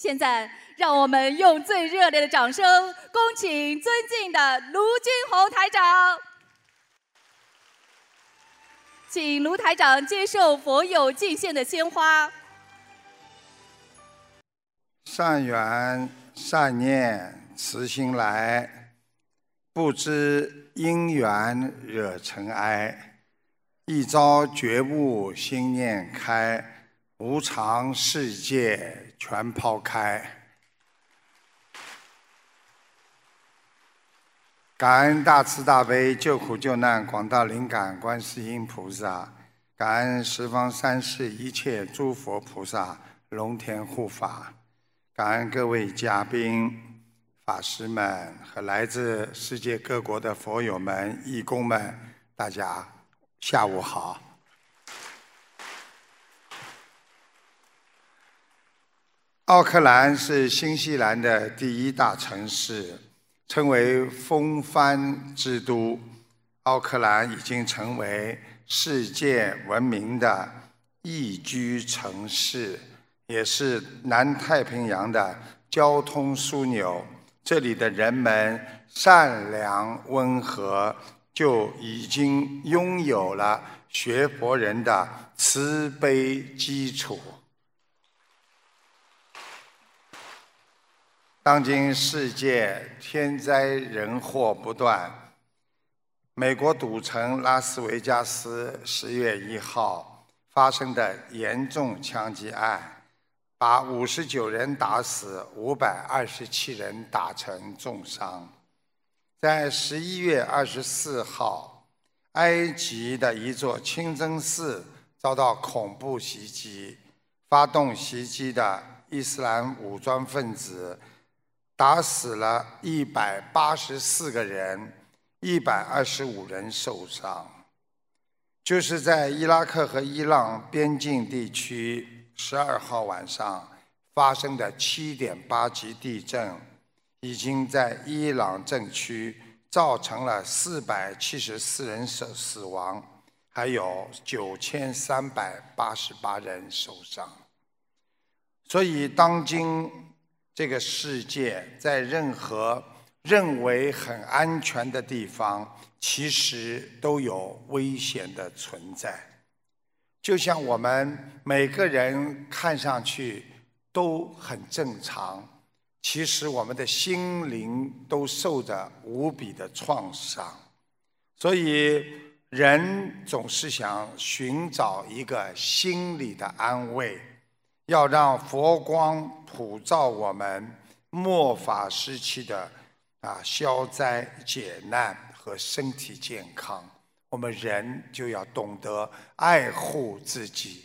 现在，让我们用最热烈的掌声，恭请尊敬的卢军宏台长，请卢台长接受佛友敬献的鲜花。善缘善念慈心来，不知因缘惹尘埃。一朝觉悟心念开，无常世界。全抛开，感恩大慈大悲救苦救难广大灵感观世音菩萨，感恩十方三世一切诸佛菩萨龙天护法，感恩各位嘉宾、法师们和来自世界各国的佛友们、义工们，大家下午好。奥克兰是新西兰的第一大城市，称为风帆之都。奥克兰已经成为世界闻名的宜居城市，也是南太平洋的交通枢纽。这里的人们善良温和，就已经拥有了学佛人的慈悲基础。当今世界天灾人祸不断，美国赌城拉斯维加斯十月一号发生的严重枪击案，把五十九人打死，五百二十七人打成重伤。在十一月二十四号，埃及的一座清真寺遭到恐怖袭击，发动袭击的伊斯兰武装分子。打死了一百八十四个人，一百二十五人受伤。就是在伊拉克和伊朗边境地区，十二号晚上发生的七点八级地震，已经在伊朗震区造成了四百七十四人死死亡，还有九千三百八十八人受伤。所以，当今。这个世界在任何认为很安全的地方，其实都有危险的存在。就像我们每个人看上去都很正常，其实我们的心灵都受着无比的创伤。所以，人总是想寻找一个心理的安慰。要让佛光普照我们末法时期的啊消灾解难和身体健康，我们人就要懂得爱护自己。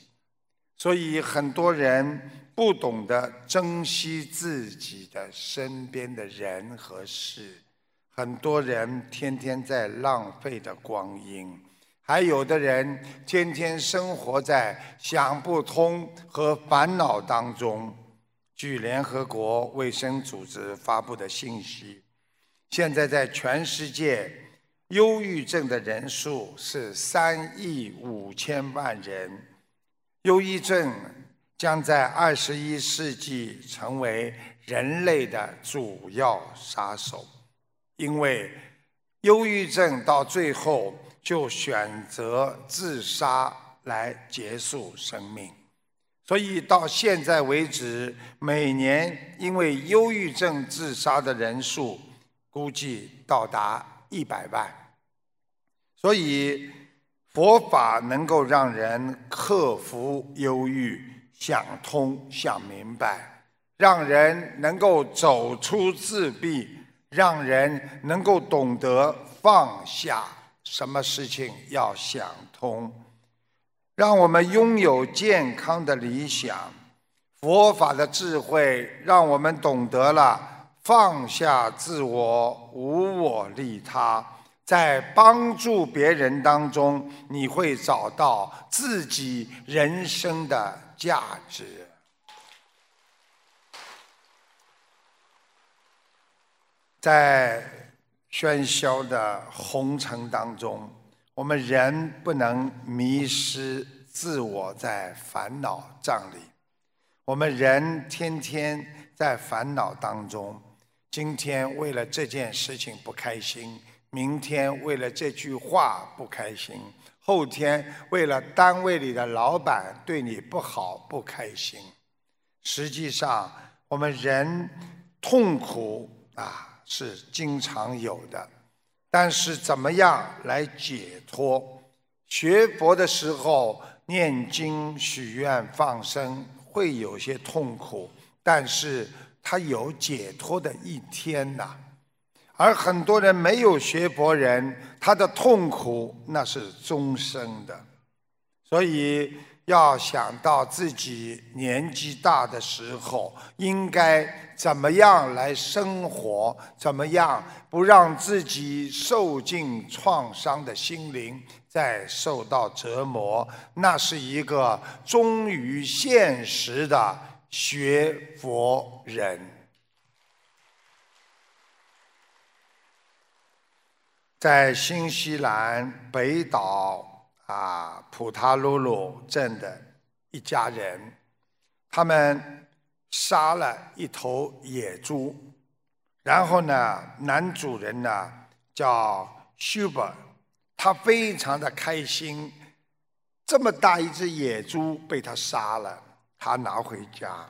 所以很多人不懂得珍惜自己的身边的人和事，很多人天天在浪费的光阴。还有的人天天生活在想不通和烦恼当中。据联合国卫生组织发布的信息，现在在全世界，忧郁症的人数是三亿五千万人。忧郁症将在二十一世纪成为人类的主要杀手，因为忧郁症到最后。就选择自杀来结束生命，所以到现在为止，每年因为忧郁症自杀的人数估计到达一百万。所以佛法能够让人克服忧郁、想通、想明白，让人能够走出自闭，让人能够懂得放下。什么事情要想通，让我们拥有健康的理想。佛法的智慧让我们懂得了放下自我，无我利他，在帮助别人当中，你会找到自己人生的价值。在。喧嚣的红尘当中，我们人不能迷失自我，在烦恼障里。我们人天天在烦恼当中。今天为了这件事情不开心，明天为了这句话不开心，后天为了单位里的老板对你不好不开心。实际上，我们人痛苦啊是经常有的，但是怎么样来解脱？学佛的时候念经、许愿、放生会有些痛苦，但是他有解脱的一天呐。而很多人没有学佛人，他的痛苦那是终生的，所以。要想到自己年纪大的时候，应该怎么样来生活？怎么样不让自己受尽创伤的心灵再受到折磨？那是一个忠于现实的学佛人。在新西兰北岛。啊，普塔鲁鲁镇的一家人，他们杀了一头野猪，然后呢，男主人呢叫休伯，他非常的开心，这么大一只野猪被他杀了，他拿回家，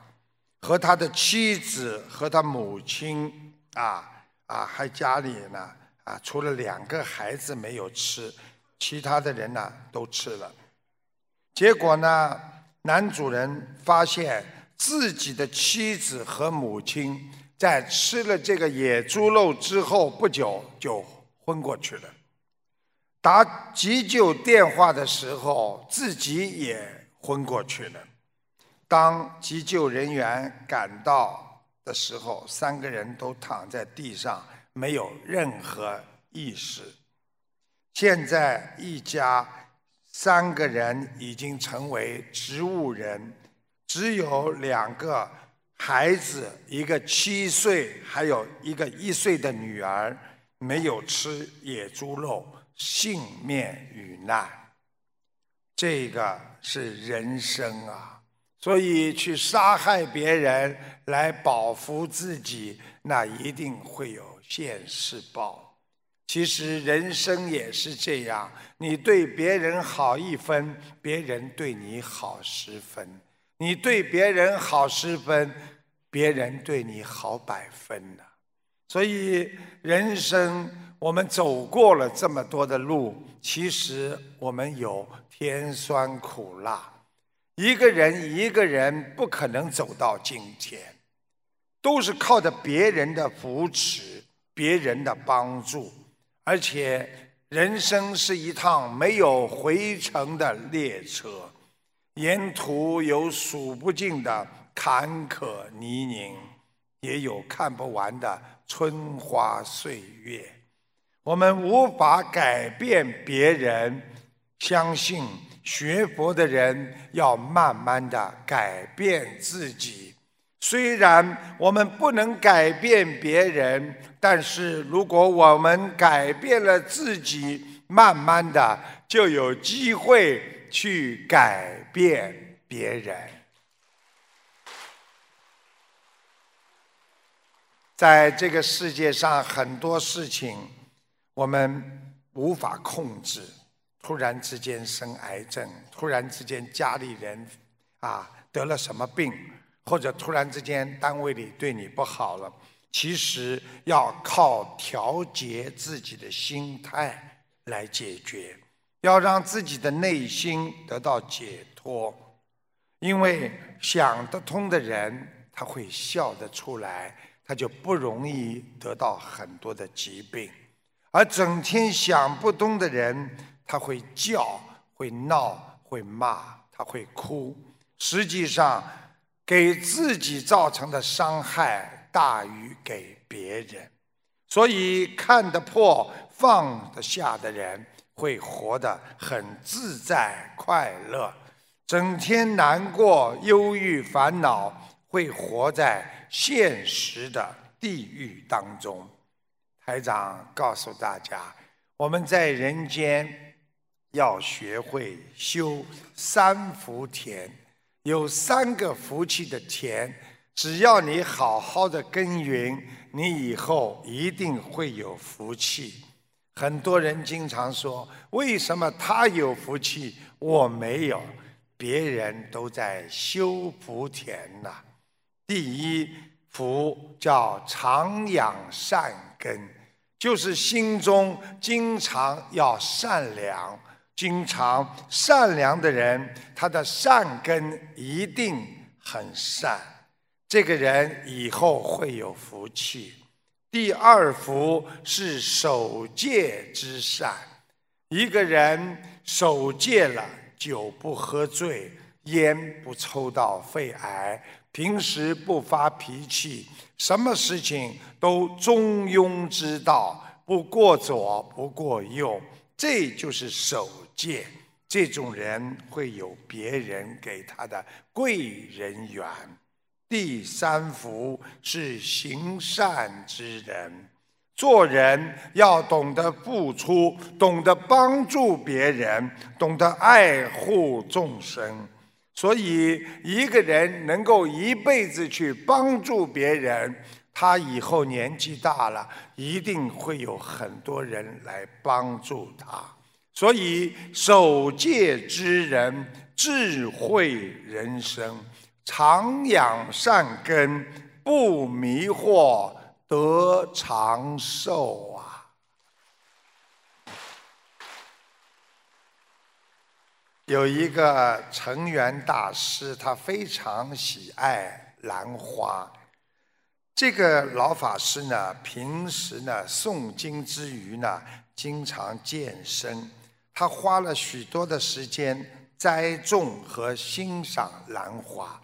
和他的妻子和他母亲啊啊，还家里呢啊，除了两个孩子没有吃。其他的人呢都吃了，结果呢，男主人发现自己的妻子和母亲在吃了这个野猪肉之后不久就昏过去了。打急救电话的时候，自己也昏过去了。当急救人员赶到的时候，三个人都躺在地上，没有任何意识。现在一家三个人已经成为植物人，只有两个孩子，一个七岁，还有一个一岁的女儿，没有吃野猪肉，幸免于难。这个是人生啊！所以去杀害别人来保护自己，那一定会有现世报。其实人生也是这样，你对别人好一分，别人对你好十分；你对别人好十分，别人对你好百分呢。所以人生我们走过了这么多的路，其实我们有甜酸苦辣。一个人一个人不可能走到今天，都是靠着别人的扶持、别人的帮助。而且，人生是一趟没有回程的列车，沿途有数不尽的坎坷泥泞，也有看不完的春花岁月。我们无法改变别人，相信学佛的人要慢慢的改变自己。虽然我们不能改变别人，但是如果我们改变了自己，慢慢的就有机会去改变别人。在这个世界上，很多事情我们无法控制。突然之间生癌症，突然之间家里人啊得了什么病。或者突然之间单位里对你不好了，其实要靠调节自己的心态来解决，要让自己的内心得到解脱。因为想得通的人，他会笑得出来，他就不容易得到很多的疾病；而整天想不通的人，他会叫、会闹、会骂，他会哭。实际上。给自己造成的伤害大于给别人，所以看得破、放得下的人会活得很自在快乐；整天难过、忧郁、烦恼，会活在现实的地狱当中。台长告诉大家，我们在人间要学会修三福田。有三个福气的田，只要你好好的耕耘，你以后一定会有福气。很多人经常说：“为什么他有福气，我没有？”别人都在修福田呐。第一福叫常养善根，就是心中经常要善良。经常善良的人，他的善根一定很善，这个人以后会有福气。第二福是守戒之善，一个人守戒了，酒不喝醉，烟不抽到肺癌，平时不发脾气，什么事情都中庸之道，不过左不过右，这就是守。戒，这种人会有别人给他的贵人缘。第三福是行善之人，做人要懂得付出，懂得帮助别人，懂得爱护众生。所以，一个人能够一辈子去帮助别人，他以后年纪大了，一定会有很多人来帮助他。所以，守戒之人智慧人生，常养善根，不迷惑，得长寿啊！有一个成员大师，他非常喜爱兰花。这个老法师呢，平时呢诵经之余呢，经常健身。他花了许多的时间栽种和欣赏兰花，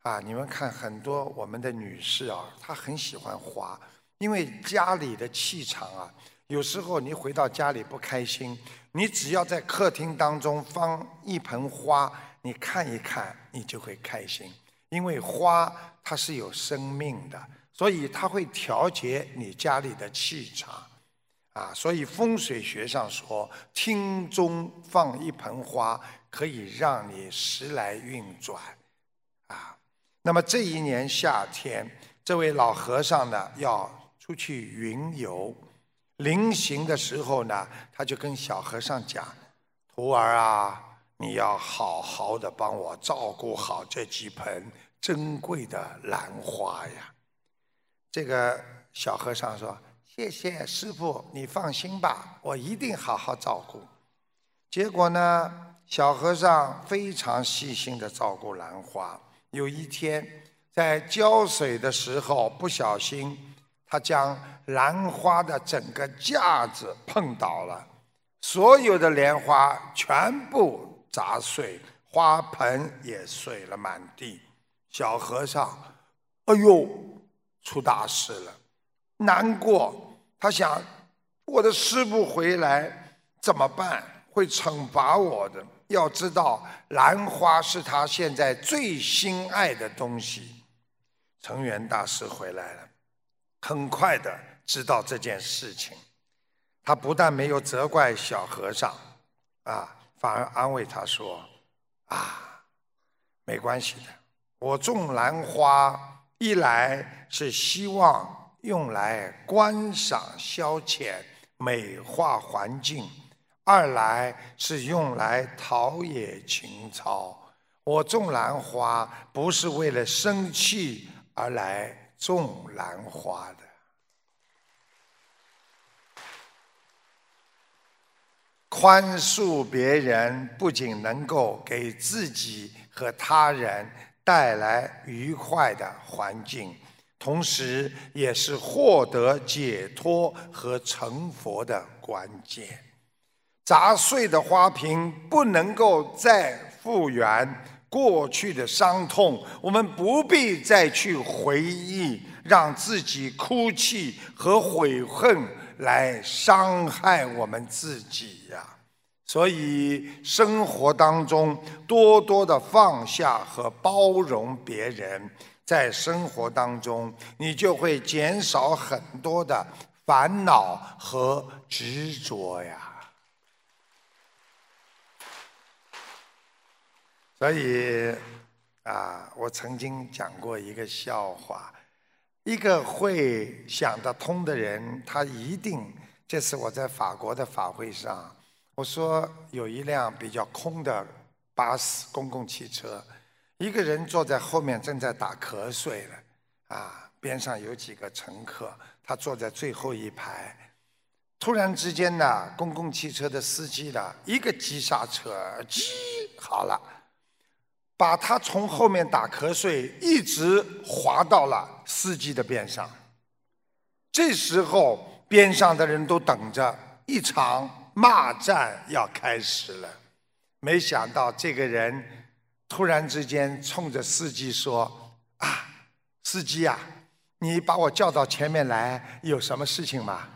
啊，你们看很多我们的女士啊，她很喜欢花，因为家里的气场啊，有时候你回到家里不开心，你只要在客厅当中放一盆花，你看一看，你就会开心，因为花它是有生命的，所以它会调节你家里的气场。啊，所以风水学上说，厅中放一盆花，可以让你时来运转。啊，那么这一年夏天，这位老和尚呢要出去云游，临行的时候呢，他就跟小和尚讲：“徒儿啊，你要好好的帮我照顾好这几盆珍贵的兰花呀。”这个小和尚说。谢谢师傅，你放心吧，我一定好好照顾。结果呢，小和尚非常细心的照顾兰花。有一天，在浇水的时候，不小心，他将兰花的整个架子碰倒了，所有的莲花全部砸碎，花盆也碎了满地。小和尚，哎呦，出大事了，难过。他想，我的师傅回来怎么办？会惩罚我的。要知道，兰花是他现在最心爱的东西。成元大师回来了，很快的知道这件事情。他不但没有责怪小和尚，啊，反而安慰他说：“啊，没关系的。我种兰花，一来是希望。”用来观赏消遣、美化环境；二来是用来陶冶情操。我种兰花不是为了生气而来种兰花的。宽恕别人不仅能够给自己和他人带来愉快的环境。同时，也是获得解脱和成佛的关键。砸碎的花瓶不能够再复原过去的伤痛，我们不必再去回忆，让自己哭泣和悔恨来伤害我们自己呀。所以，生活当中多多的放下和包容别人。在生活当中，你就会减少很多的烦恼和执着呀。所以，啊，我曾经讲过一个笑话，一个会想得通的人，他一定。这次我在法国的法会上，我说有一辆比较空的巴士公共汽车，一个人坐在后面正在打瞌睡了，啊，边上有几个乘客，他坐在最后一排。突然之间呢，公共汽车的司机呢，一个急刹车，急好了，把他从后面打瞌睡一直滑到了司机的边上。这时候，边上的人都等着，一场骂战要开始了。没想到这个人突然之间冲着司机说：“啊，司机呀，你把我叫到前面来，有什么事情吗？”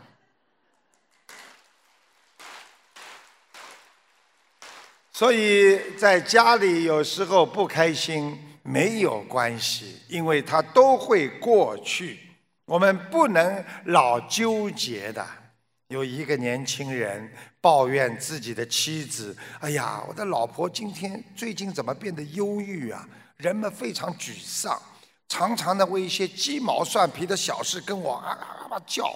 所以在家里有时候不开心没有关系，因为它都会过去。我们不能老纠结的。有一个年轻人抱怨自己的妻子：“哎呀，我的老婆今天最近怎么变得忧郁啊？人们非常沮丧，常常的为一些鸡毛蒜皮的小事跟我啊啊啊叫，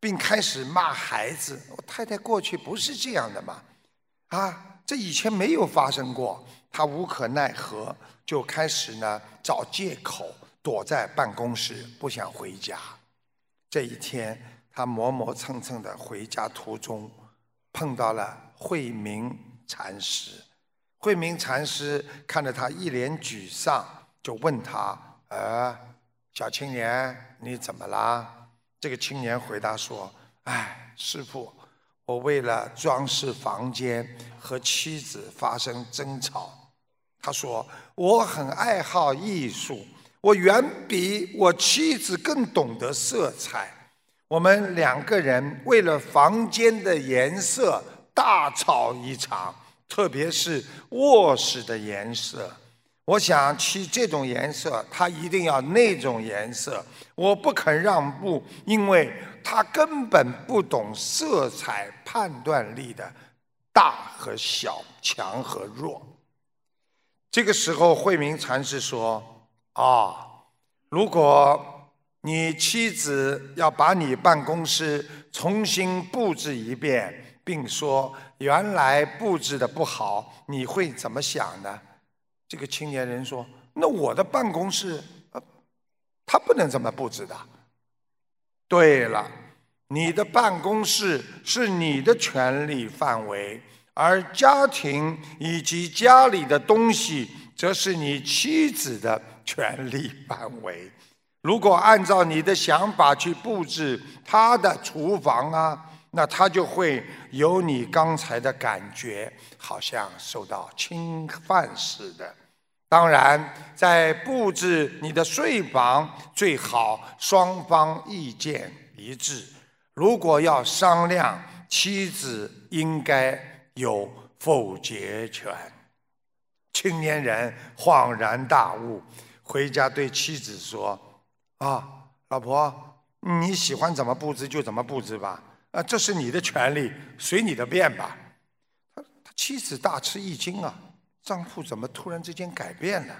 并开始骂孩子。我太太过去不是这样的嘛？啊？”这以前没有发生过，他无可奈何，就开始呢找借口躲在办公室，不想回家。这一天，他磨磨蹭蹭的回家途中，碰到了慧明禅师。慧明禅师看着他一脸沮丧，就问他：“呃，小青年，你怎么啦？”这个青年回答说：“哎，师傅。”我为了装饰房间和妻子发生争吵，他说我很爱好艺术，我远比我妻子更懂得色彩。我们两个人为了房间的颜色大吵一场，特别是卧室的颜色。我想漆这种颜色，他一定要那种颜色。我不肯让步，因为他根本不懂色彩判断力的大和小、强和弱。这个时候，慧明禅师说：“啊，如果你妻子要把你办公室重新布置一遍，并说原来布置的不好，你会怎么想呢？”这个青年人说：“那我的办公室，呃，他不能这么布置的。对了，你的办公室是你的权利范围，而家庭以及家里的东西，则是你妻子的权利范围。如果按照你的想法去布置他的厨房啊，那他就会有你刚才的感觉，好像受到侵犯似的。”当然，在布置你的睡房最好双方意见一致。如果要商量，妻子应该有否决权。青年人恍然大悟，回家对妻子说：“啊，老婆，你喜欢怎么布置就怎么布置吧，啊，这是你的权利，随你的便吧。”他他妻子大吃一惊啊。丈夫怎么突然之间改变了？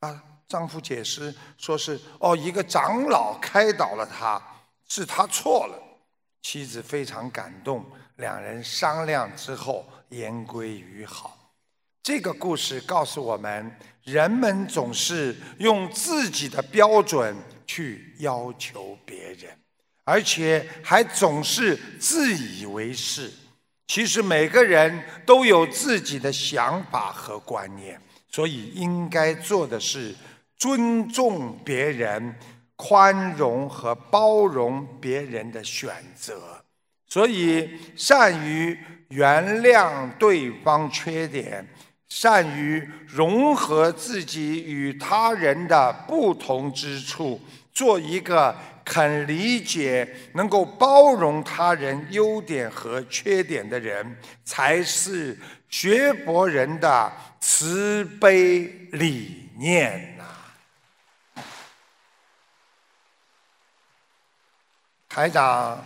啊，丈夫解释说是哦，一个长老开导了他，是他错了。妻子非常感动，两人商量之后言归于好。这个故事告诉我们，人们总是用自己的标准去要求别人，而且还总是自以为是。其实每个人都有自己的想法和观念，所以应该做的是尊重别人、宽容和包容别人的选择。所以，善于原谅对方缺点，善于融合自己与他人的不同之处，做一个。肯理解、能够包容他人优点和缺点的人，才是学博人的慈悲理念呐。台长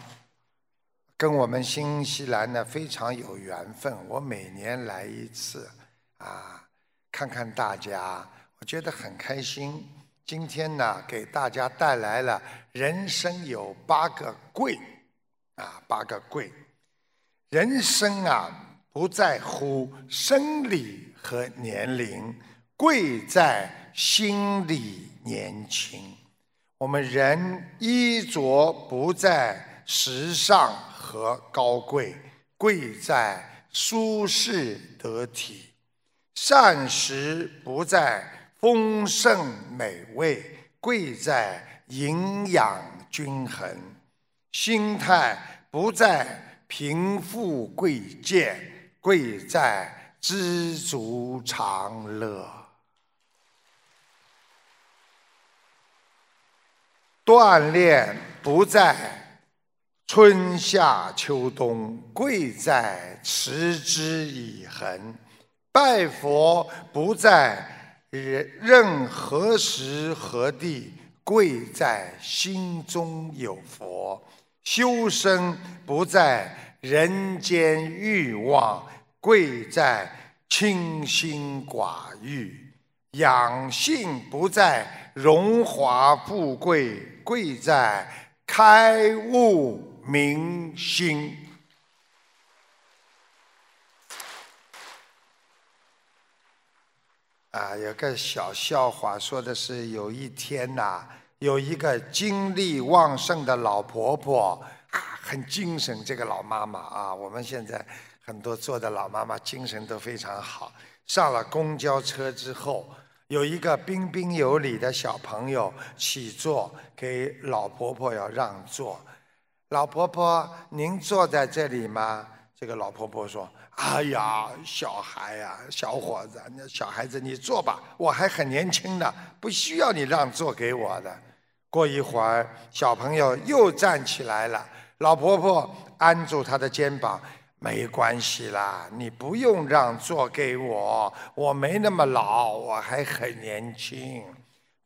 跟我们新西兰呢非常有缘分，我每年来一次，啊，看看大家。我觉得很开心。今天呢，给大家带来了人生有八个贵，啊，八个贵。人生啊，不在乎生理和年龄，贵在心理年轻。我们人衣着不在时尚和高贵，贵在舒适得体；膳食不在丰盛美味，贵在营养均衡；心态不在贫富贵贱，贵在知足常乐。锻炼不在春夏秋冬，贵在持之以恒；拜佛不在任任何时何地，贵在心中有佛；修身不在人间欲望，贵在清心寡欲；养性不在荣华富贵。贵在开悟明心。啊，有个小笑话，说的是有一天呐，有一个精力旺盛的老婆婆啊，很精神。这个老妈妈啊，我们现在很多做的老妈妈精神都非常好。上了公交车之后。有一个彬彬有礼的小朋友起坐，给老婆婆要让座。老婆婆，您坐在这里吗？这个老婆婆说：“哎呀，小孩呀，小伙子，那小孩子你坐吧，我还很年轻呢，不需要你让座给我的。”过一会儿，小朋友又站起来了，老婆婆按住他的肩膀。没关系啦，你不用让座给我，我没那么老，我还很年轻。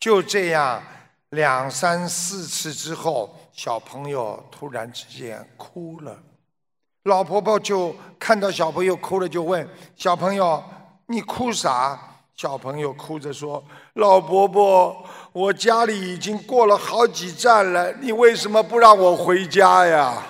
就这样，两三四次之后，小朋友突然之间哭了。老婆婆就看到小朋友哭了，就问小朋友：“你哭啥？”小朋友哭着说：“老婆婆，我家里已经过了好几站了，你为什么不让我回家呀？”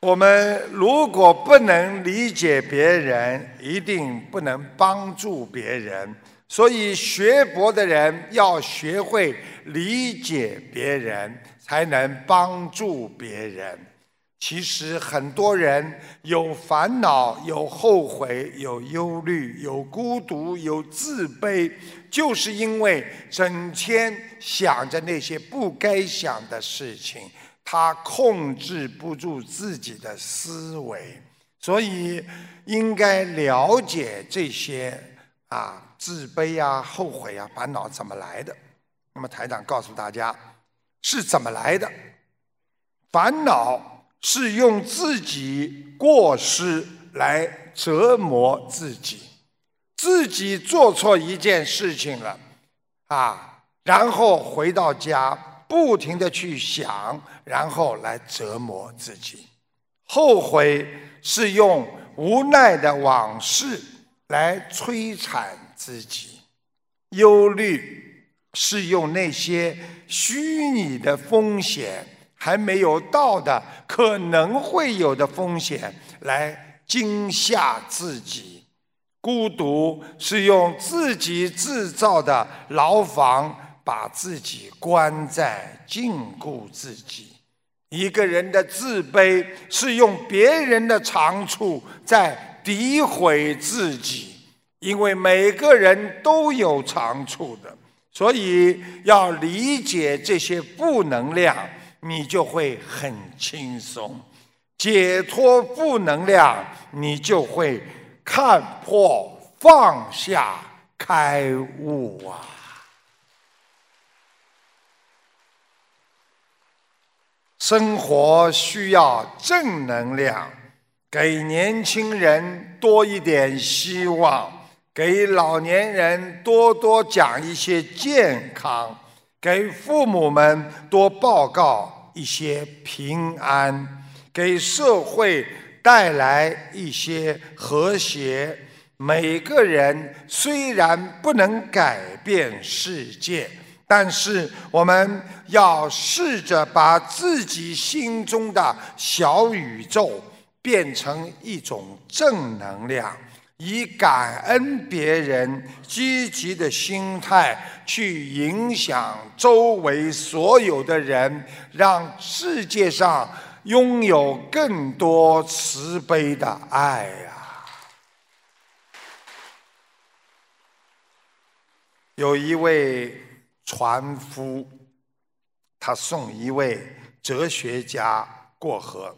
我们如果不能理解别人，一定不能帮助别人。所以，学佛的人要学会理解别人，才能帮助别人。其实，很多人有烦恼、有后悔、有忧虑、有孤独、有自卑，就是因为整天想着那些不该想的事情。他控制不住自己的思维，所以应该了解这些啊自卑啊、后悔啊、烦恼怎么来的。那么台长告诉大家是怎么来的。烦恼是用自己过失来折磨自己，自己做错一件事情了啊，然后回到家。不停的去想，然后来折磨自己。后悔是用无奈的往事来摧残自己，忧虑是用那些虚拟的风险还没有到的可能会有的风险来惊吓自己，孤独是用自己制造的牢房。把自己关在禁锢自己，一个人的自卑是用别人的长处在诋毁自己，因为每个人都有长处的，所以要理解这些负能量，你就会很轻松；解脱负能量，你就会看破、放下、开悟啊。生活需要正能量，给年轻人多一点希望，给老年人多多讲一些健康，给父母们多报告一些平安，给社会带来一些和谐。每个人虽然不能改变世界，但是我们要试着把自己心中的小宇宙变成一种正能量，以感恩别人、积极的心态去影响周围所有的人，让世界上拥有更多慈悲的爱呀。有一位船夫，他送一位哲学家过河。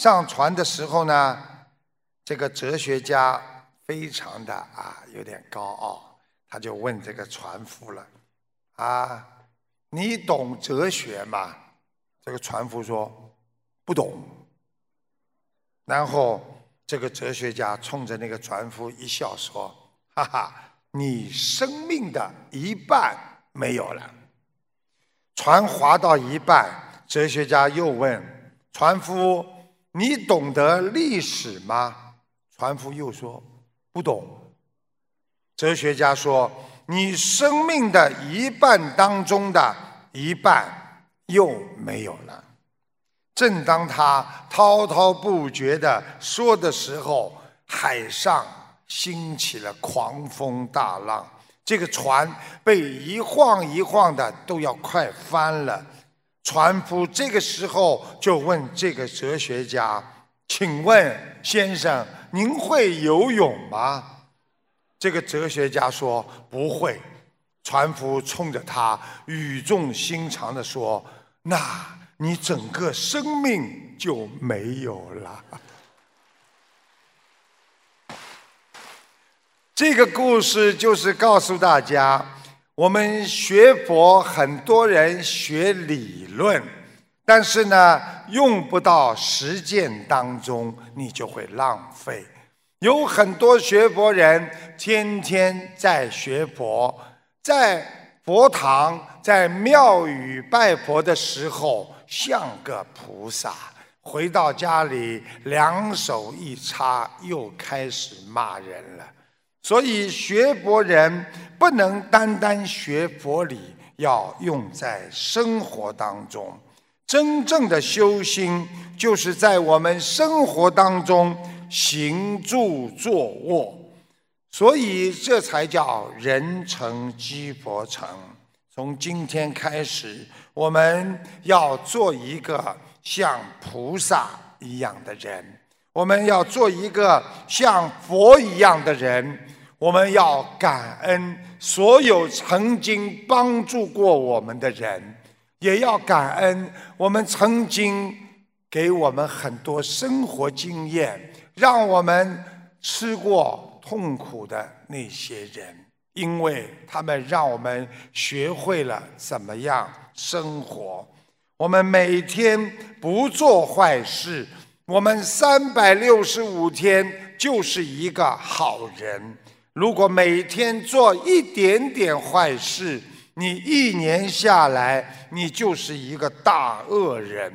上船的时候呢，这个哲学家非常的啊有点高傲，他就问这个船夫了：“啊，你懂哲学吗？”这个船夫说：“不懂。”然后这个哲学家冲着那个船夫一笑说：“哈哈。”你生命的一半没有了。船划到一半，哲学家又问船夫：“你懂得历史吗？”船夫又说：“不懂。”哲学家说：“你生命的一半当中的一半又没有了。”正当他滔滔不绝地说的时候，海上。兴起了狂风大浪，这个船被一晃一晃的，都要快翻了。船夫这个时候就问这个哲学家：“请问先生，您会游泳吗？”这个哲学家说：“不会。”船夫冲着他语重心长地说：“那你整个生命就没有了。”这个故事就是告诉大家，我们学佛，很多人学理论，但是呢，用不到实践当中，你就会浪费。有很多学佛人天天在学佛，在佛堂、在庙宇拜佛的时候像个菩萨，回到家里两手一插，又开始骂人了。所以学佛人不能单单学佛理，要用在生活当中。真正的修心，就是在我们生活当中行住坐卧。所以这才叫人成即佛成。从今天开始，我们要做一个像菩萨一样的人，我们要做一个像佛一样的人。我们要感恩所有曾经帮助过我们的人，也要感恩我们曾经给我们很多生活经验，让我们吃过痛苦的那些人，因为他们让我们学会了怎么样生活。我们每天不做坏事，我们三百六十五天就是一个好人。如果每天做一点点坏事，你一年下来，你就是一个大恶人。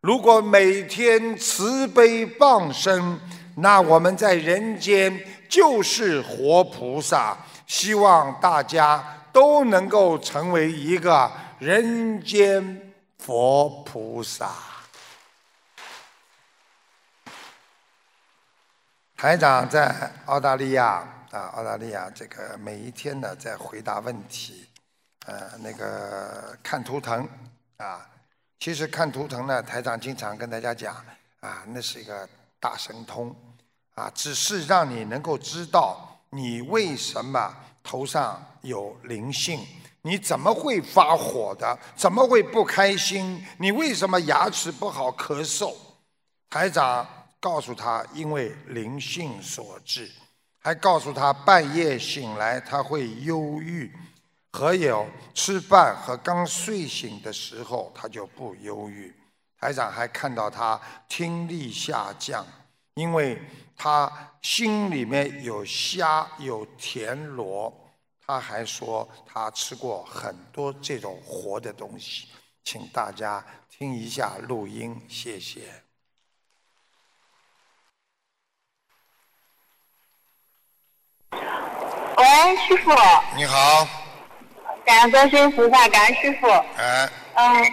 如果每天慈悲傍身，那我们在人间就是活菩萨。希望大家都能够成为一个人间佛菩萨。台长在澳大利亚。啊，澳大利亚这个每一天呢在回答问题，呃，那个看图腾啊，其实看图腾呢，台长经常跟大家讲啊，那是一个大神通啊，只是让你能够知道你为什么头上有灵性，你怎么会发火的，怎么会不开心，你为什么牙齿不好咳嗽？台长告诉他，因为灵性所致。还告诉他，半夜醒来他会忧郁，还有吃饭和刚睡醒的时候他就不忧郁。台长还看到他听力下降，因为他心里面有虾有田螺。他还说他吃过很多这种活的东西，请大家听一下录音，谢谢。喂，师傅，你好，感恩观世音菩萨，感恩师傅。哎，嗯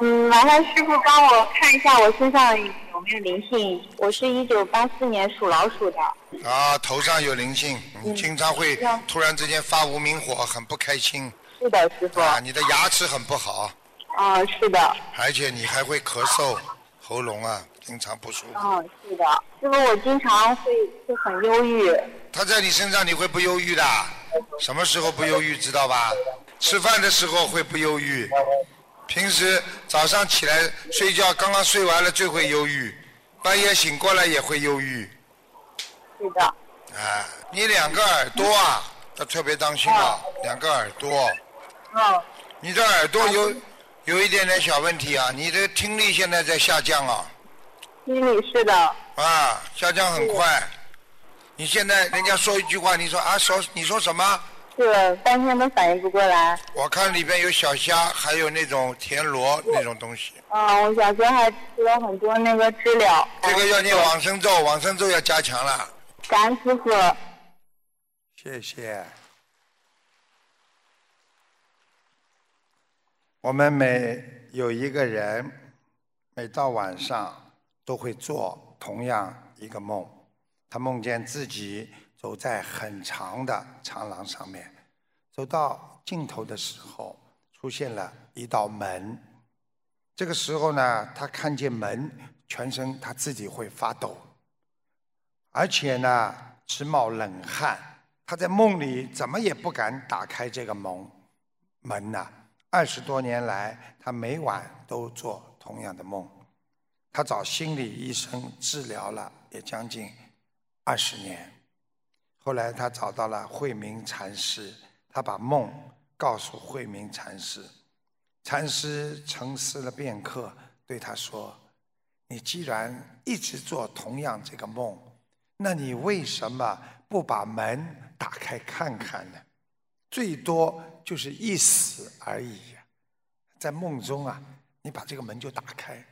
嗯，麻烦师傅帮我看一下我身上有没有灵性。我是一九八四年属老鼠的。啊，头上有灵性，你嗯经常会突然之间发无名火，很不开心是的，师傅。啊，你的牙齿很不好，啊，是的，而且你还会咳嗽，喉咙啊经常不舒服。嗯，是的。师傅，我经常会会很忧郁。他在你身上你会不忧郁的，什么时候不忧郁知道吧？吃饭的时候会不忧郁，平时早上起来睡觉刚刚睡完了最会忧郁，半夜醒过来也会忧郁。是的，啊，你两个耳朵啊，要特别当心啊，两个耳朵，嗯，你的耳朵有有一点点小问题啊，你的听力现在在下降啊，听力是的，啊，下降很快。你现在人家说一句话，你说啊说你说什么？是半天都反应不过来。我看里边有小虾，还有那种田螺那种东西。嗯，我小时候还吃了很多那个知了。这个要念往生咒，往生咒要加强了。感恩师傅。谢谢。我们每有一个人，每到晚上都会做同样一个梦，他梦见自己走在很长的长廊上面，走到尽头的时候，出现了一道门。这个时候呢，他看见门，全身他自己会发抖，而且呢，直冒冷汗。他在梦里怎么也不敢打开这个门门呐、二十多年来，他每晚都做同样的梦。他找心理医生治疗了，也将近二十年。后来他找到了慧明禅师，他把梦告诉慧明禅师。禅师沉思了片刻，对他说：“你既然一直做同样这个梦，那你为什么不把门打开看看呢？最多就是一死而已呀、在梦中啊，你把这个门就打开。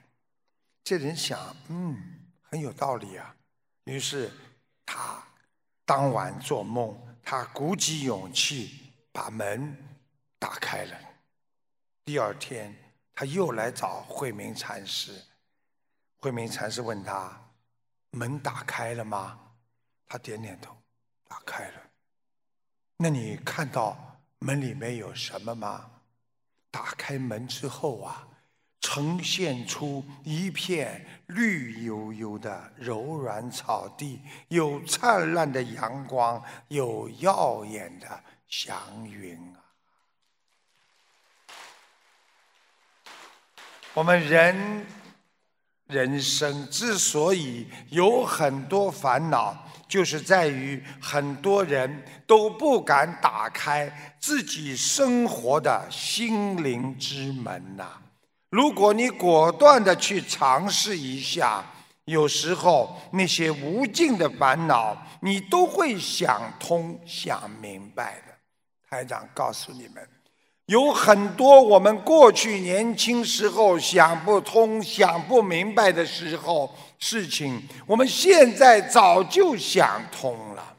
这人想，嗯，很有道理啊。于是他当晚做梦，他鼓起勇气把门打开了。第二天，他又来找慧明禅师。慧明禅师问他：“门打开了吗？”他点点头，打开了。那你看到门里面有什么吗？打开门之后啊，呈现出一片绿油油的柔软草地，有灿烂的阳光，有耀眼的祥云啊。我们人人生之所以有很多烦恼，就是在于很多人都不敢打开自己生活的心灵之门呐、如果你果断的去尝试一下，有时候那些无尽的烦恼，你都会想通、想明白的。台长告诉你们。有很多我们过去年轻时候想不通、想不明白的时候事情，我们现在早就想通了。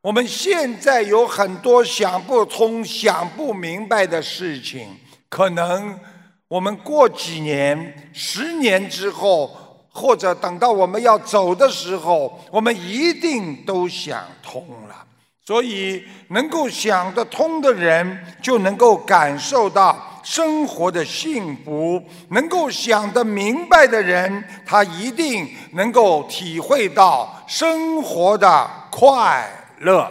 我们现在有很多想不通、想不明白的事情，可能我们过几年、十年之后，或者等到我们要走的时候，我们一定都想通了。所以，能够想得通的人，就能够感受到生活的幸福；能够想得明白的人，他一定能够体会到生活的快乐。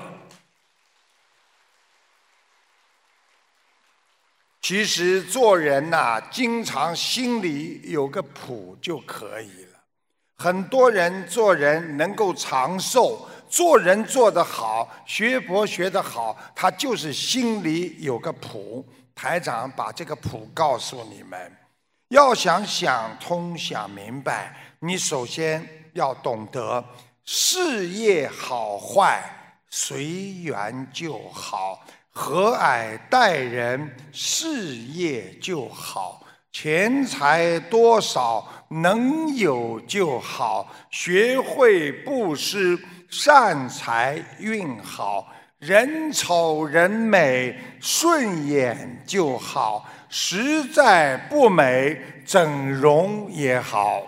其实做人呐、经常心里有个谱就可以了。很多人做人能够长寿，做人做得好，学佛学得好，他就是心里有个谱。台长把这个谱告诉你们，要想想通、想明白，你首先要懂得事业好坏随缘就好，和蔼待人，事业就好。钱财多少能有就好，学会布施，善财运好，人丑人美，顺眼就好；实在不美，整容也好。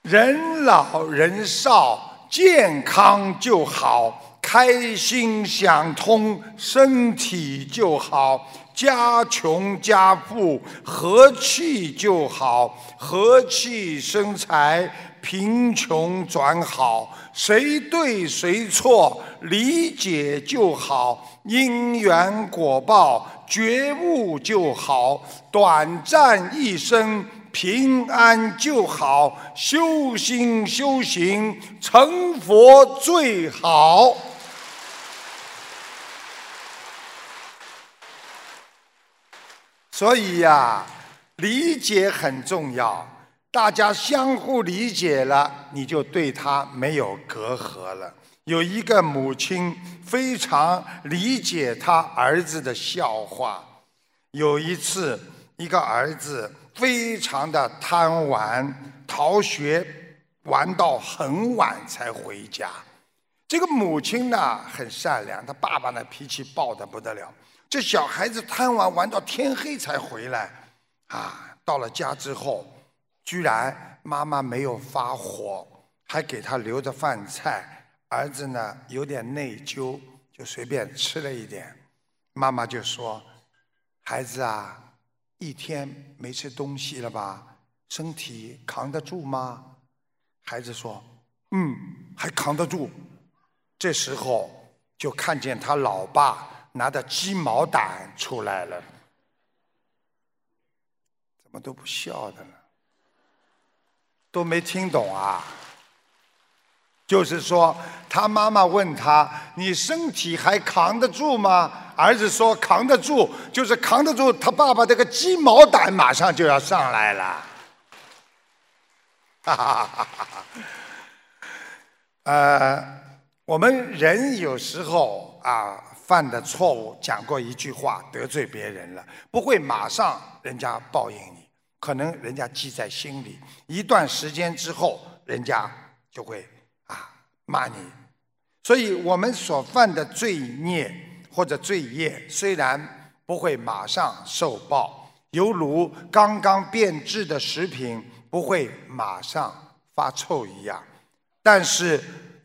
人老人少，健康就好；开心想通，身体就好。家穷家富，和气就好；和气生财，贫穷转好。谁对谁错，理解就好；因缘果报，觉悟就好。短暂一生。平安就好，修心修行成佛最好。所以呀，理解很重要。大家相互理解了，你就对他没有隔阂了。有一个母亲非常理解他儿子的笑话。有一次，一个儿子。非常的贪玩，逃学，玩到很晚才回家。这个母亲呢很善良，他爸爸呢脾气暴得不得了。这小孩子贪玩玩到天黑才回来，啊，到了家之后，居然妈妈没有发火，还给他留着饭菜。儿子呢有点内疚，就随便吃了一点。妈妈就说：“孩子啊。”一天没吃东西了吧？身体扛得住吗？孩子说：“嗯，还扛得住。”这时候就看见他老爸拿着鸡毛掸出来了，怎么都不笑的呢？都没听懂啊？就是说，他妈妈问他：“你身体还扛得住吗？”儿子说扛得住，就是扛得住。他爸爸这个鸡毛掸马上就要上来了，哈哈哈哈哈！呃，我们人有时候啊犯的错误，讲过一句话得罪别人了，不会马上人家报应你，可能人家记在心里，一段时间之后，人家就会骂你。所以我们所犯的罪孽。或者罪业虽然不会马上受报，犹如刚刚变质的食品不会马上发臭一样，但是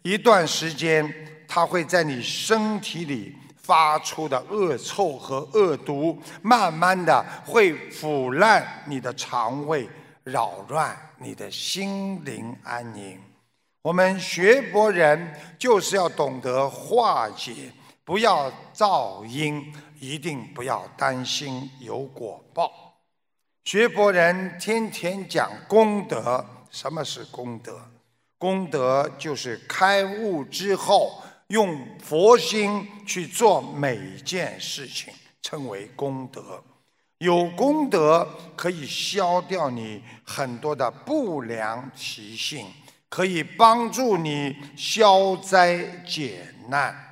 一段时间，它会在你身体里发出的恶臭和恶毒，慢慢的会腐烂你的肠胃，扰乱你的心灵安宁。我们学佛人就是要懂得化解。不要造因，一定不要担心有果报。学佛人天天讲功德，什么是功德？功德就是开悟之后，用佛心去做每件事情，称为功德。有功德可以消掉你很多的不良习性，可以帮助你消灾解难。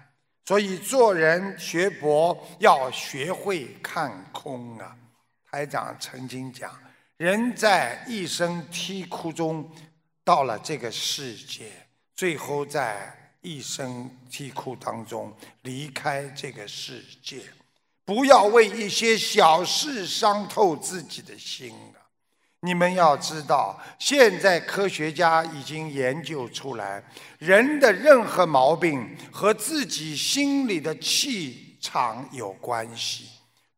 所以做人学佛要学会看空啊！台长曾经讲，人在一生啼哭中到了这个世界，最后在一生啼哭当中离开这个世界。不要为一些小事伤透自己的心！你们要知道，现在科学家已经研究出来，人的任何毛病和自己心里的气场有关系。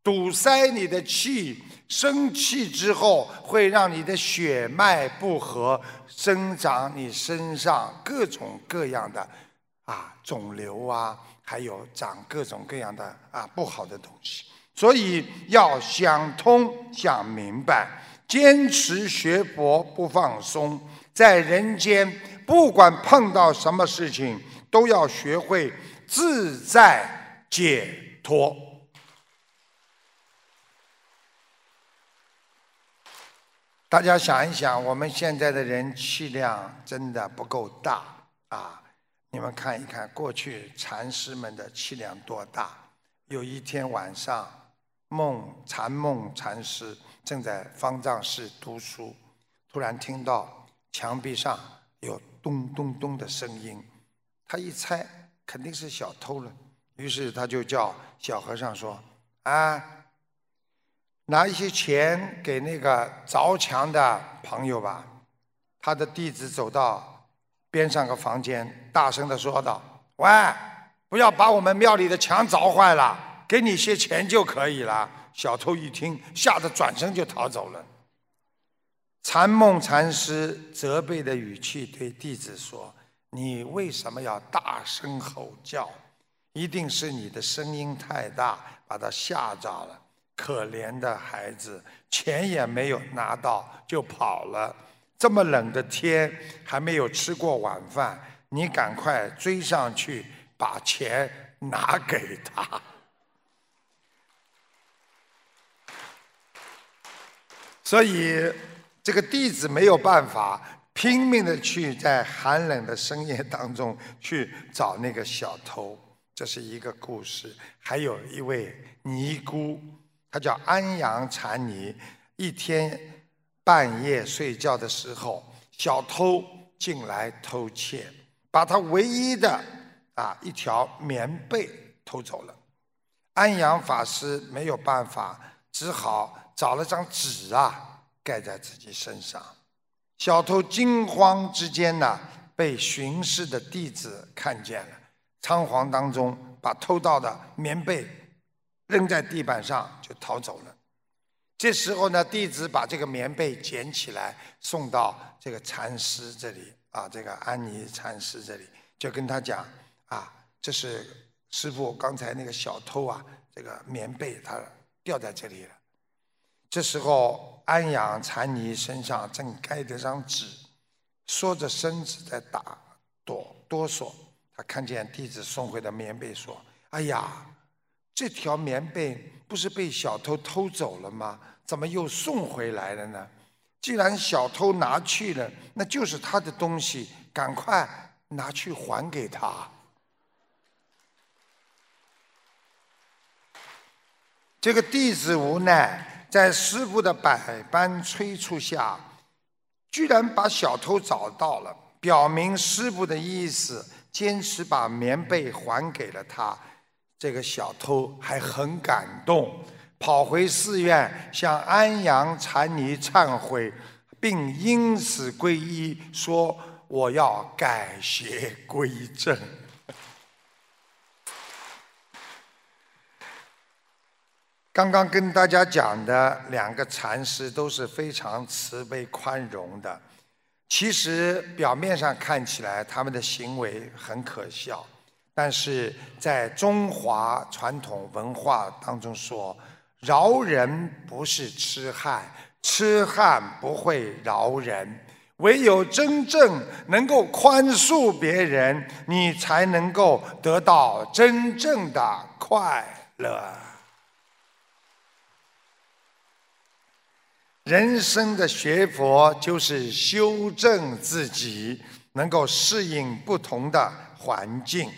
堵塞你的气，生气之后会让你的血脉不和，生长你身上各种各样的啊肿瘤啊，还有长各种各样的啊不好的东西。所以要想通、想明白。坚持学佛不放松，在人间不管碰到什么事情，都要学会自在解脱。大家想一想，我们现在的人气量真的不够大啊！你们看一看，过去禅师们的气量多大？有一天晚上，梦禅梦禅师。正在方丈室读书，突然听到墙壁上有咚咚咚的声音，他一猜肯定是小偷了，于是他就叫小和尚说：“啊，拿一些钱给那个凿墙的朋友吧。”他的弟子走到边上个房间，大声的说道：“喂，不要把我们庙里的墙凿坏了，给你些钱就可以了。”小偷一听，吓得转身就逃走了。禅梦禅师责备的语气对弟子说：“你为什么要大声吼叫？一定是你的声音太大，把他吓着了。可怜的孩子，钱也没有拿到就跑了。这么冷的天，还没有吃过晚饭，你赶快追上去，把钱拿给他。”所以。这个弟子没有办法，拼命的去在寒冷的深夜当中去找那个小偷，这是一个故事。还有一位尼姑，她叫安阳禅尼。一天半夜睡觉的时候，小偷进来偷窃，把他唯一的啊一条棉被偷走了。安阳法师没有办法，只好找了张纸啊。盖在自己身上，小偷惊慌之间呢，被巡视的弟子看见了，仓皇当中把偷到的棉被扔在地板上就逃走了。这时候呢，弟子把这个棉被捡起来送到这个禅师这里啊，这个安妮禅师这里，就跟他讲啊，这是师傅刚才那个小偷啊，这个棉被他掉在这里了。这时候，安阳禅尼身上正盖着张纸，缩着身子在打哆哆嗦。他看见弟子送回的棉被，说：“哎呀，这条棉被不是被小偷偷走了吗？怎么又送回来了呢？既然小偷拿去了，那就是他的东西，赶快拿去还给他。”这个弟子无奈。在师傅的百般催促下，居然把小偷找到了，表明师傅的意思，坚持把棉被还给了他。这个小偷还很感动，跑回寺院向安阳禅尼忏悔，并因此皈依，说：“我要改邪归正。”刚刚跟大家讲的两个禅师都是非常慈悲宽容的，其实表面上看起来他们的行为很可笑，但是在中华传统文化当中说，饶人不是痴汉，痴汉不会饶人，唯有真正能够宽恕别人，你才能够得到真正的快乐。人生的学佛就是修正自己，能够适应不同的环境。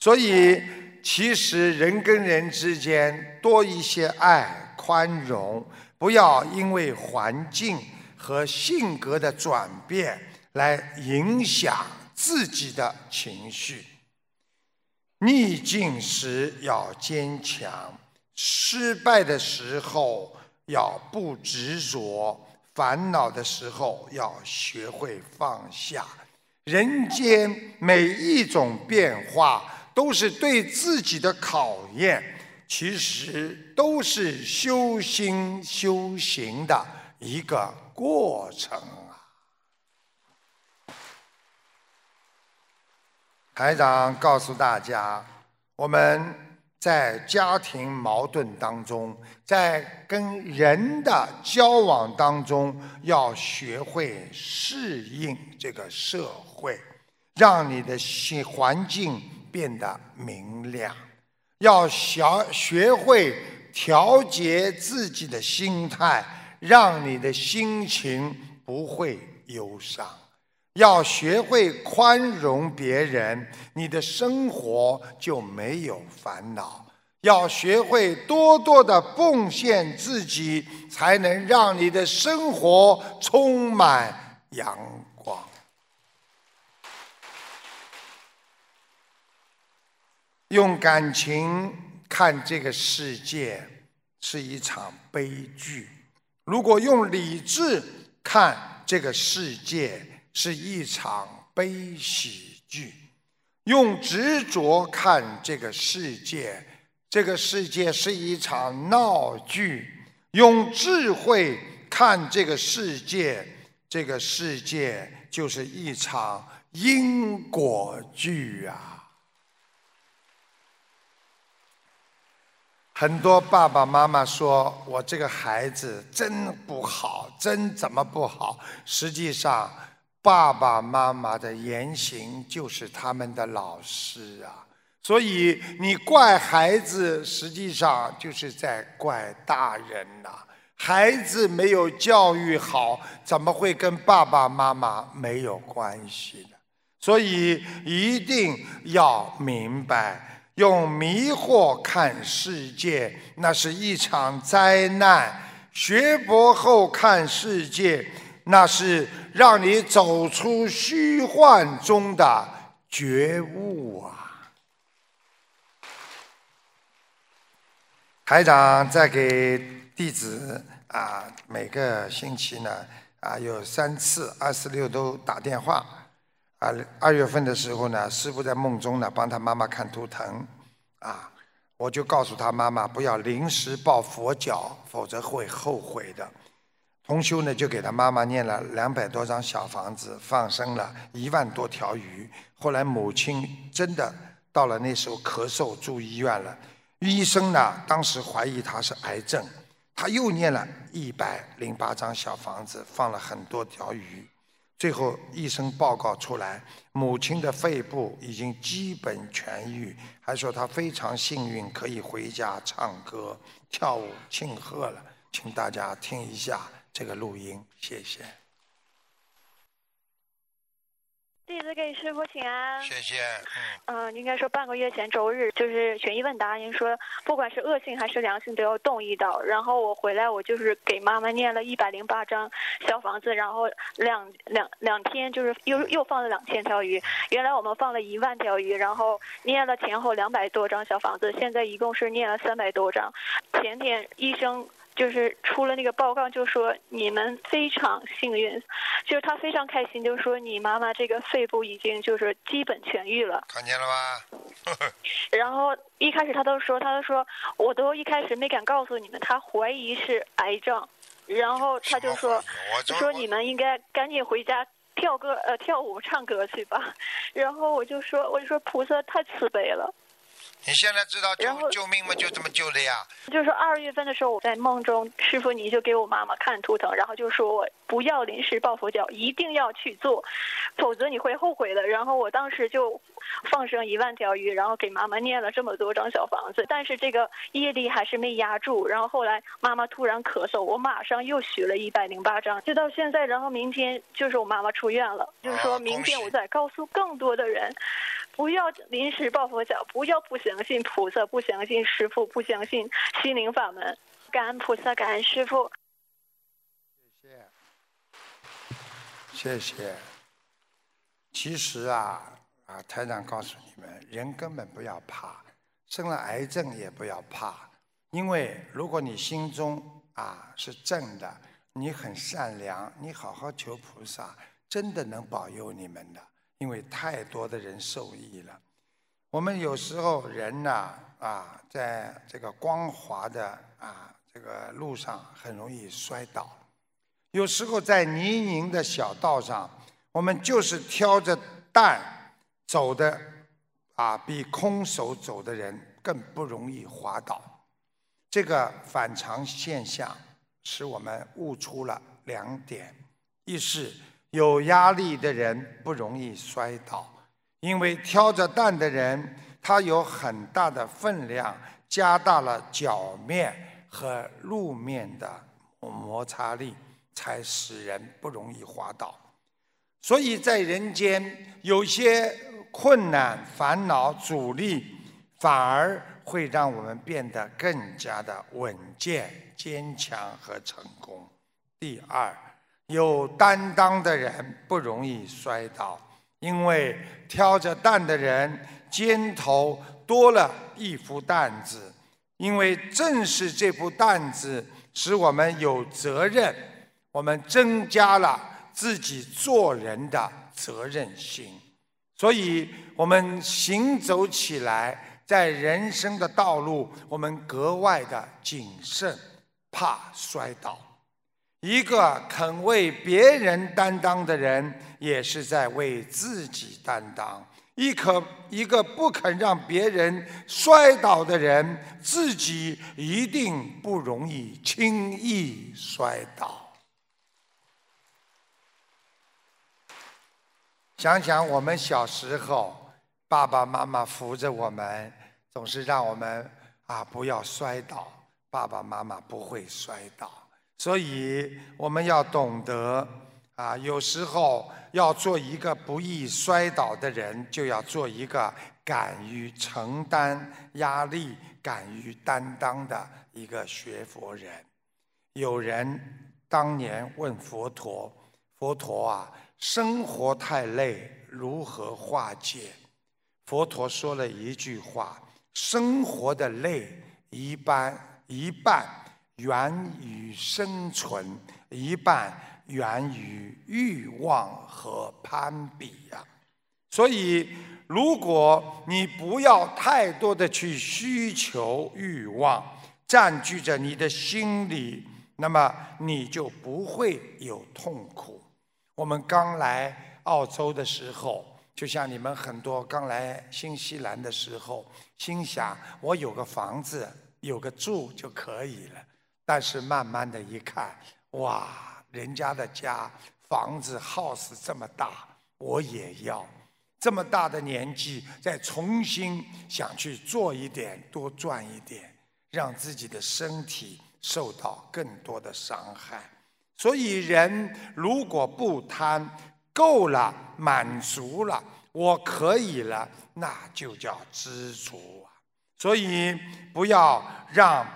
所以，其实人跟人之间多一些爱、宽容，不要因为环境和性格的转变来影响自己的情绪。逆境时要坚强，失败的时候。要不执着，烦恼的时候要学会放下。人间每一种变化都是对自己的考验，其实都是修心修行的一个过程啊。台长告诉大家，我们。在家庭矛盾当中，在跟人的交往当中，要学会适应这个社会，让你的心环境变得明亮。要学学会调节自己的心态，让你的心情不会忧伤。要学会宽容别人你的生活就没有烦恼要学会多多的奉献自己才能让你的生活充满阳光。用感情看这个世界是一场悲剧如果用理智看这个世界是一场悲喜剧；用执着看这个世界，这个世界是一场闹剧；用智慧看这个世界，这个世界就是一场因果剧啊！很多爸爸妈妈说：“我这个孩子真不好，真怎么不好？”实际上，爸爸妈妈的言行就是他们的老师啊。所以你怪孩子，实际上就是在怪大人呐。孩子没有教育好，怎么会跟爸爸妈妈没有关系呢？所以一定要明白。用迷惑看世界，那是一场灾难；学佛后看世界，那是让你走出虚幻中的觉悟啊！台长在给弟子啊，每个星期呢啊有三次，二四六都打电话。啊，二月份的时候呢，师傅在梦中呢帮他妈妈看图腾，啊，我就告诉他妈妈不要临时抱佛脚，否则会后悔的。同修呢就给他妈妈念了两百多张小房子，放生了一万多条鱼。后来母亲真的到了那时候咳嗽住医院了，医生呢当时怀疑他是癌症，他又念了一百零八张小房子，放了很多条鱼。最后，医生报告出来，母亲的肺部已经基本痊愈，还说她非常幸运，可以回家唱歌、跳舞庆贺了。请大家听一下这个录音，谢谢。弟子给师傅请安。谢谢。嗯，应该说半个月前周日就是悬疑问答，您说不管是恶性还是良性都要动一刀。然后我回来，我就是给妈妈念了一百零八张小房子，然后两两两天就是又又放了两千条鱼。原来我们放了一万条鱼，然后念了前后两百多张小房子，现在一共是念了三百多张。前天医生。就是出了那个报告，就说你们非常幸运，就是他非常开心，就说你妈妈这个肺部已经就是基本痊愈了。看见了吧？然后一开始他都说，他都说，我都一开始没敢告诉你们，他怀疑是癌症。然后他就说，说你们应该赶紧回家跳歌呃跳舞唱歌去吧。然后我就说，我就说菩萨太慈悲了。你现在知道救救命吗？就这么救的呀。就是说二月份的时候，我在梦中，师傅你就给我妈妈看图腾，然后就说我不要临时抱佛脚，一定要去做，否则你会后悔的。然后我当时就放生一万条鱼，然后给妈妈念了这么多张小房子，但是这个业力还是没压住。然后后来妈妈突然咳嗽，我马上又许了一百零八张，就到现在。然后明天就是我妈妈出院了，就是说明天我再告诉更多的人。不要临时抱佛脚，不要不相信菩萨，不相信师傅，不相信心灵法门。感恩菩萨，感恩师傅。谢谢，谢。其实啊啊，台长告诉你们，人根本不要怕，生了癌症也不要怕，因为如果你心中啊是正的，你很善良，你好好求菩萨，真的能保佑你们的。因为太多的人受益了，我们有时候人呐啊，在这个光滑的啊这个路上很容易摔倒，有时候在泥泞的小道上，我们就是挑着担走的啊，比空手走的人更不容易滑倒。这个反常现象使我们悟出了两点：一是。有压力的人不容易摔倒，因为挑着担的人，他有很大的分量，加大了脚面和路面的摩擦力，才使人不容易滑倒。所以在人间，有些困难、烦恼、阻力，反而会让我们变得更加的稳健、坚强和成功。第二。有担当的人不容易摔倒，因为挑着担的人肩头多了一副担子，因为正是这副担子使我们有责任，我们增加了自己做人的责任心，所以我们行走起来，在人生的道路，我们格外的谨慎，怕摔倒。一个肯为别人担当的人，也是在为自己担当。一可一个不肯让别人摔倒的人，自己一定不容易轻易摔倒。想想我们小时候，爸爸妈妈扶着我们，总是让我们啊不要摔倒。爸爸妈妈不会摔倒。所以我们要懂得啊，有时候要做一个不易摔倒的人，就要做一个敢于承担压力、敢于担当的一个学佛人。有人当年问佛陀：“佛陀啊，生活太累，如何化解？”佛陀说了一句话：“生活的累，一般一半。”源于生存，一半源于欲望和攀比呀。所以，如果你不要太多的去需求欲望占据着你的心里，那么你就不会有痛苦。我们刚来澳洲的时候，就像你们很多刚来新西兰的时候，心想我有个房子，有个住就可以了。但是慢慢的一看，哇，人家的家房子 house 这么大，我也要这么大的年纪再重新想去做一点，多赚一点，让自己的身体受到更多的伤害。所以人如果不贪，够了，满足了，我可以了，那就叫知足啊。所以不要让。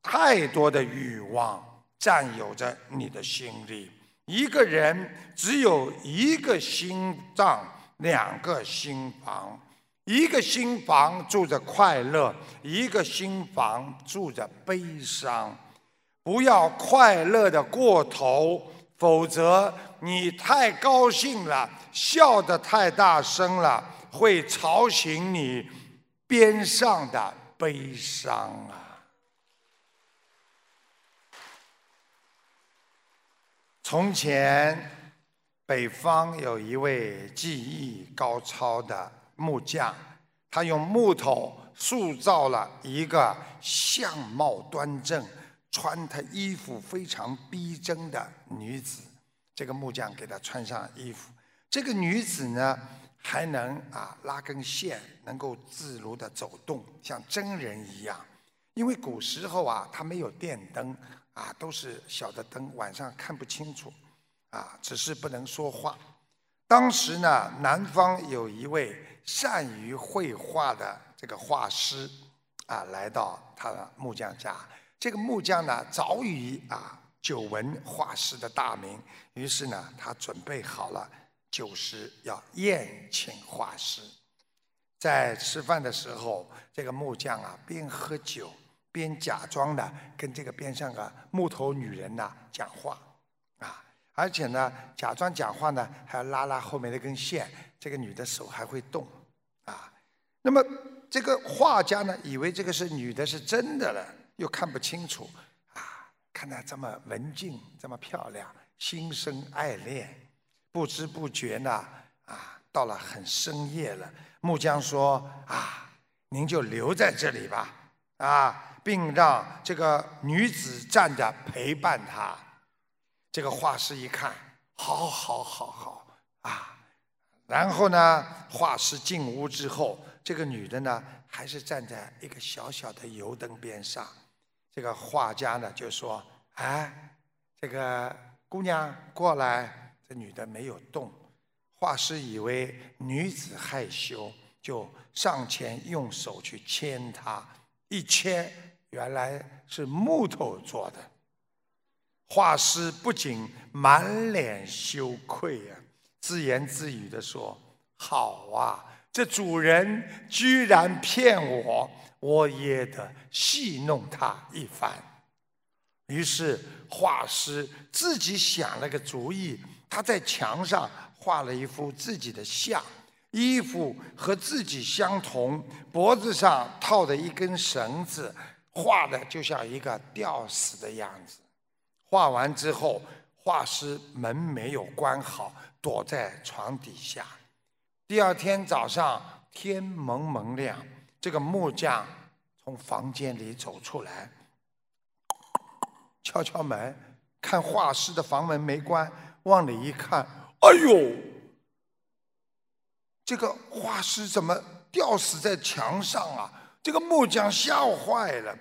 太多的欲望占有着你的心里。一个人只有一个心脏，两个心房。一个心房住着快乐，一个心房住着悲伤。不要快乐的过头，否则你太高兴了，笑得太大声了，会吵醒你边上的悲伤啊。从前，北方有一位技艺高超的木匠，他用木头塑造了一个相貌端正、穿他衣服非常逼真的女子。这个木匠给她穿上衣服，这个女子呢，还能啊拉根线，能够自如的走动，像真人一样。因为古时候啊，他没有电灯。啊，都是小的灯，晚上看不清楚，啊，只是不能说话。当时呢，南方有一位善于绘画的这个画师，啊，来到他的木匠家。这个木匠呢，早已啊久闻画师的大名，于是呢，他准备好了酒食，要宴请画师。在吃饭的时候，这个木匠啊，边喝酒。边假装的跟这个边上个木头女人呐讲话，啊，而且呢，假装讲话呢，还要拉拉后面那根线，这个女的手还会动，啊，那么这个画家呢，以为这个是女的是真的了，又看不清楚，啊，看她这么文静，这么漂亮，心生爱恋，不知不觉呢，啊，到了很深夜了，木匠说啊，您就留在这里吧，啊。并让这个女子站着陪伴他。这个画师一看，好好好好啊！然后呢，画师进屋之后，这个女的呢，还是站在一个小小的油灯边上。这个画家呢，就说：“哎，这个姑娘过来。”这女的没有动。画师以为女子害羞，就上前用手去牵她，一牵。原来是木头做的，画师不仅满脸羞愧呀，自言自语地说：“好啊，这主人居然骗我，我也得戏弄他一番。于是画师自己想了个主意，他在墙上画了一幅自己的像，衣服和自己相同，脖子上套的一根绳子，画的就像一个吊死的样子。画完之后，画师门没有关好，躲在床底下。第二天早上天蒙蒙亮，这个木匠从房间里走出来，敲敲门，看画师的房门没关，往里一看，哎呦，这个画师怎么吊死在墙上啊？这个木匠吓坏了，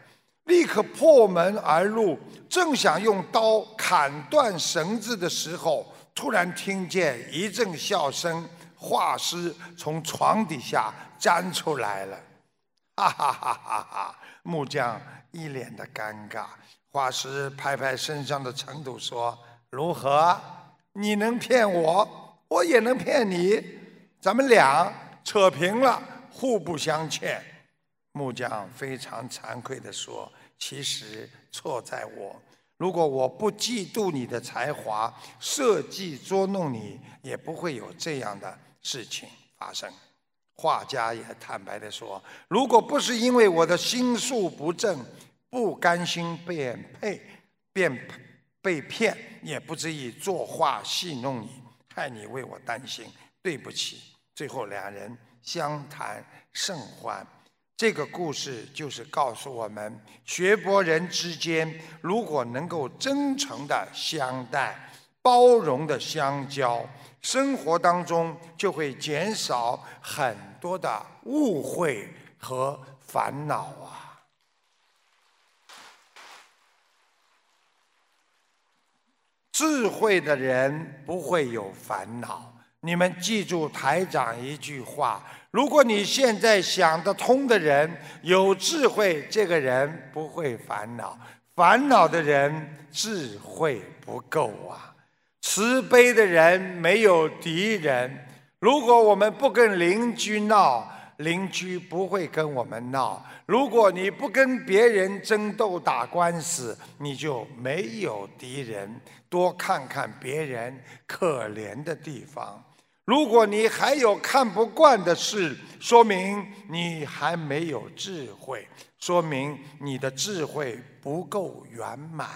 立刻破门而入，正想用刀砍断绳子的时候，突然听见一阵笑声。画师从床底下钻出来了，哈哈哈哈哈！木匠一脸的尴尬。画师拍拍身上的尘土说：“如何？你能骗我，我也能骗你，咱们俩扯平了，互不相欠。”木匠非常惭愧地说：“其实错在我。如果我不嫉妒你的才华，设计捉弄你，也不会有这样的。”事情发生，画家也坦白地说：“如果不是因为我的心术不正，不甘心被骗，便被骗，也不至于作画戏弄你，害你为我担心。对不起。”最后两人相谈甚欢。这个故事就是告诉我们：学博人之间，如果能够真诚的相待，包容的相交。生活当中就会减少很多的误会和烦恼啊！智慧的人不会有烦恼。你们记住台长一句话：如果你现在想得通的人有智慧，这个人不会烦恼；烦恼的人智慧不够啊！慈悲的人没有敌人。如果我们不跟邻居闹，邻居不会跟我们闹；如果你不跟别人争斗打官司，你就没有敌人。多看看别人可怜的地方。如果你还有看不惯的事，说明你还没有智慧，说明你的智慧不够圆满。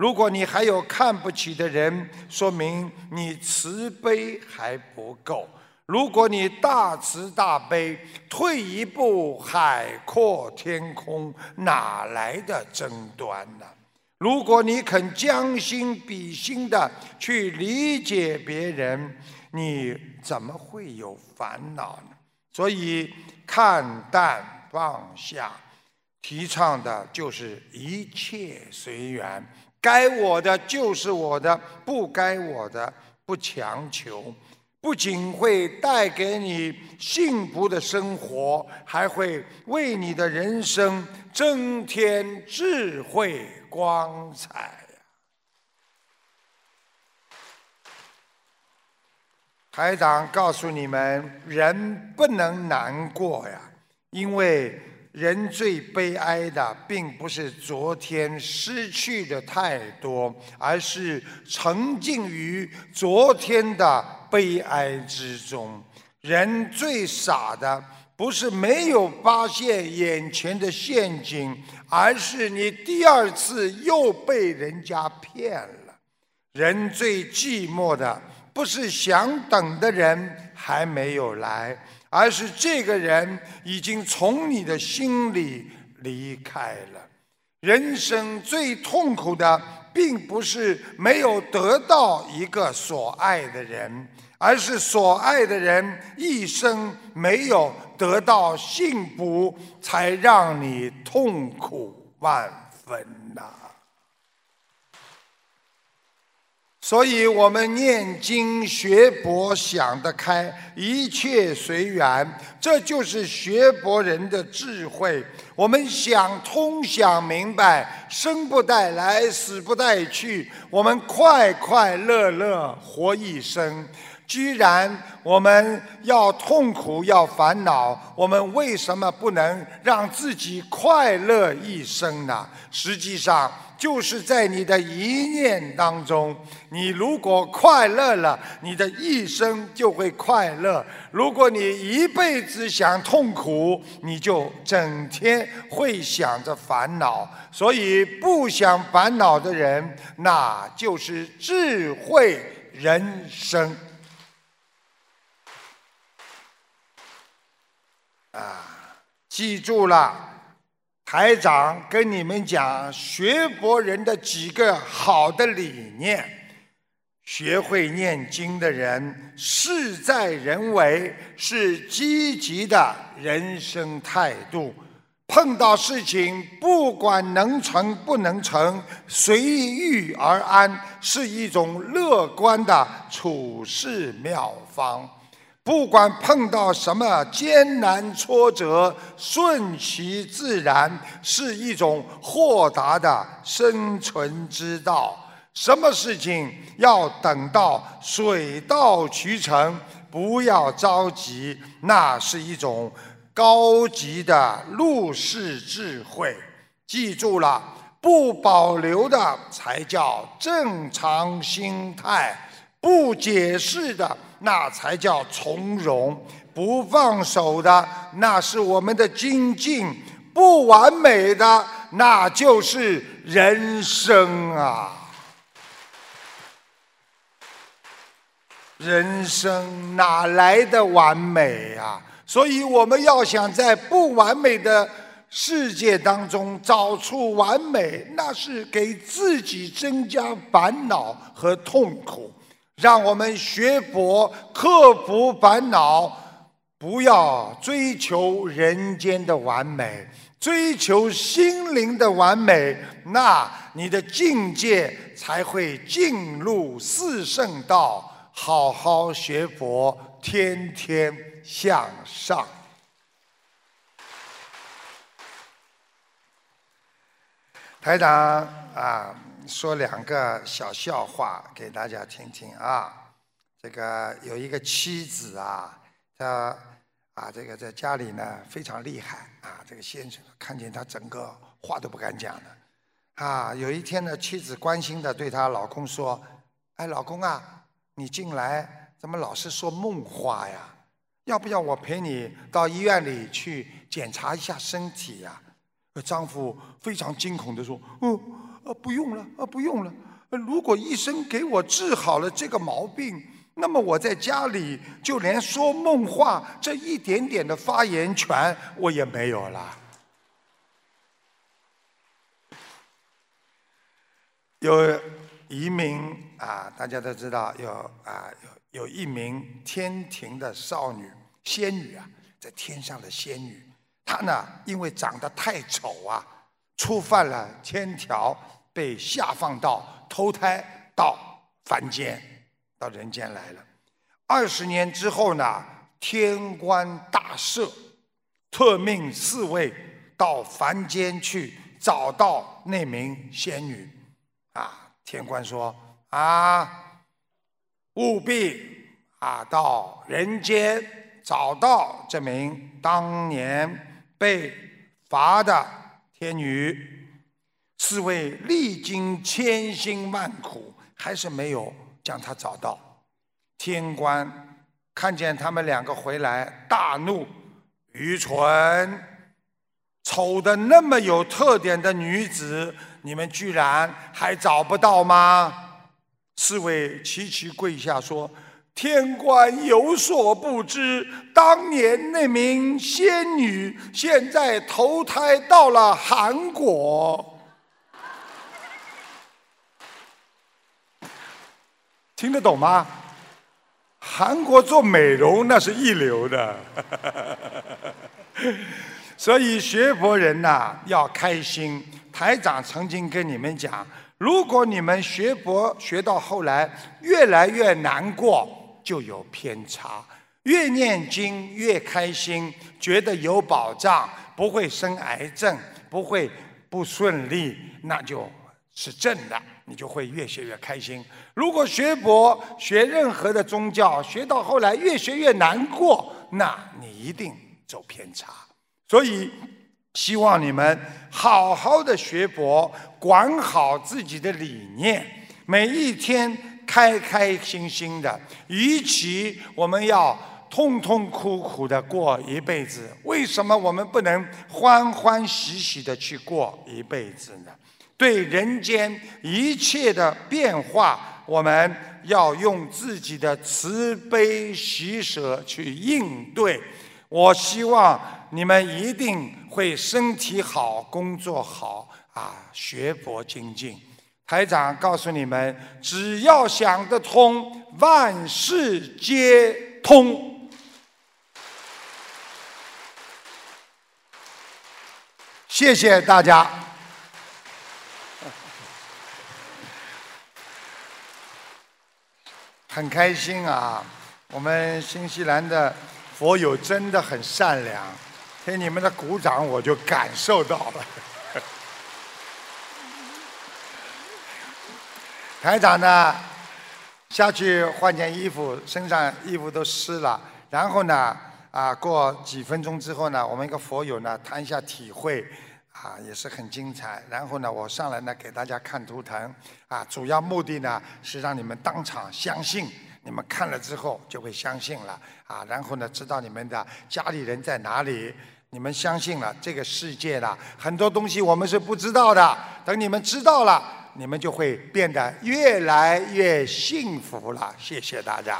如果你还有看不起的人，说明你慈悲还不够。如果你大慈大悲，退一步海阔天空，哪来的争端呢？如果你肯将心比心的去理解别人，你怎么会有烦恼呢？所以看淡放下，提倡的就是一切随缘。该我的就是我的，不该我的不强求。不仅会带给你幸福的生活，还会为你的人生增添智慧光彩呀！台长告诉你们，人不能难过呀，因为。人最悲哀的，并不是昨天失去的太多，而是沉浸于昨天的悲哀之中。人最傻的，不是没有发现眼前的陷阱，而是你第二次又被人家骗了。人最寂寞的，不是想等的人还没有来。而是这个人已经从你的心里离开了。人生最痛苦的，并不是没有得到一个所爱的人，而是所爱的人一生没有得到幸福，才让你痛苦万分呐。所以我们念经学佛想得开，一切随缘，这就是学佛人的智慧。我们想通想明白，生不带来，死不带去，我们快快乐乐活一生。居然我们要痛苦，要烦恼，我们为什么不能让自己快乐一生呢？实际上，就是在你的一念当中，你如果快乐了，你的一生就会快乐；如果你一辈子想痛苦，你就整天会想着烦恼。所以，不想烦恼的人，那就是智慧人生。啊，记住了，台长跟你们讲学佛人的几个好的理念。学会念经的人，事在人为，是积极的人生态度。碰到事情，不管能成不能成，随遇而安，是一种乐观的处事妙方。不管碰到什么艰难挫折，顺其自然是一种豁达的生存之道。什么事情要等到水到渠成，不要着急，那是一种高级的入世智慧。记住了，不保留的才叫正常心态，不解释的。那才叫从容，不放手的那是我们的精进；不完美的那就是人生啊！人生哪来的完美呀？所以我们要想在不完美的世界当中找出完美，那是给自己增加烦恼和痛苦。让我们学佛，克服烦恼，不要追求人间的完美，追求心灵的完美，那你的境界才会进入四圣道。好好学佛，天天向上。台长啊。说两个小笑话给大家听听啊。这个有一个妻子啊，她啊这个在家里呢非常厉害啊。这个先生看见他整个话都不敢讲的啊。有一天呢，妻子关心的对她老公说：“哎，老公啊，你进来怎么老是说梦话呀？要不要我陪你到医院里去检查一下身体呀？”丈夫非常惊恐的说：“嗯。”啊，不用了，啊，不用了。如果医生给我治好了这个毛病，那么我在家里就连说梦话这一点点的发言权我也没有了。有一名啊，大家都知道有啊，有有一名天庭的少女仙女啊，在天上的仙女，她呢因为长得太丑啊。触犯了天条，被下放到投胎到凡间，到人间来了。二十年之后呢，天官大赦，特命侍卫到凡间去找到那名仙女。啊，天官说啊，务必啊到人间找到这名当年被罚的。天女，侍卫历经千辛万苦，还是没有将她找到。天官看见他们两个回来，大怒：愚蠢！丑的那么有特点的女子，你们居然还找不到吗？侍卫齐齐跪下说。天官有所不知，当年那名仙女现在投胎到了韩国，听得懂吗？韩国做美容那是一流的，所以学佛人呐要开心。台长曾经跟你们讲，如果你们学佛学到后来越来越难过。就有偏差，越念经越开心，觉得有保障，不会生癌症，不会不顺利，那就是正的，你就会越学越开心。如果学佛学任何的宗教，学到后来越学越难过，那你一定走偏差。所以，希望你们好好的学佛，管好自己的理念，每一天开开心心的。与其我们要痛痛苦苦的过一辈子，为什么我们不能欢欢喜喜的去过一辈子呢？对人间一切的变化，我们要用自己的慈悲喜舍去应对。我希望你们一定会身体好、工作好啊，学佛精进。台长告诉你们，只要想得通，万事皆通。谢谢大家。很开心啊！我们新西兰的佛友真的很善良，听你们的鼓掌我就感受到了。台长呢，下去换件衣服，身上衣服都湿了。然后呢，啊，过几分钟之后呢，我们一个佛友呢谈一下体会。啊，也是很精彩。然后呢，我上来呢给大家看图腾，啊，主要目的呢是让你们当场相信。你们看了之后就会相信了，啊，然后呢知道你们的家里人在哪里。你们相信了，这个世界的很多东西我们是不知道的。等你们知道了，你们就会变得越来越幸福了。谢谢大家。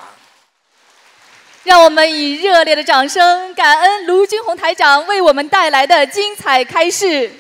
让我们以热烈的掌声，感恩卢军红台长为我们带来的精彩开示。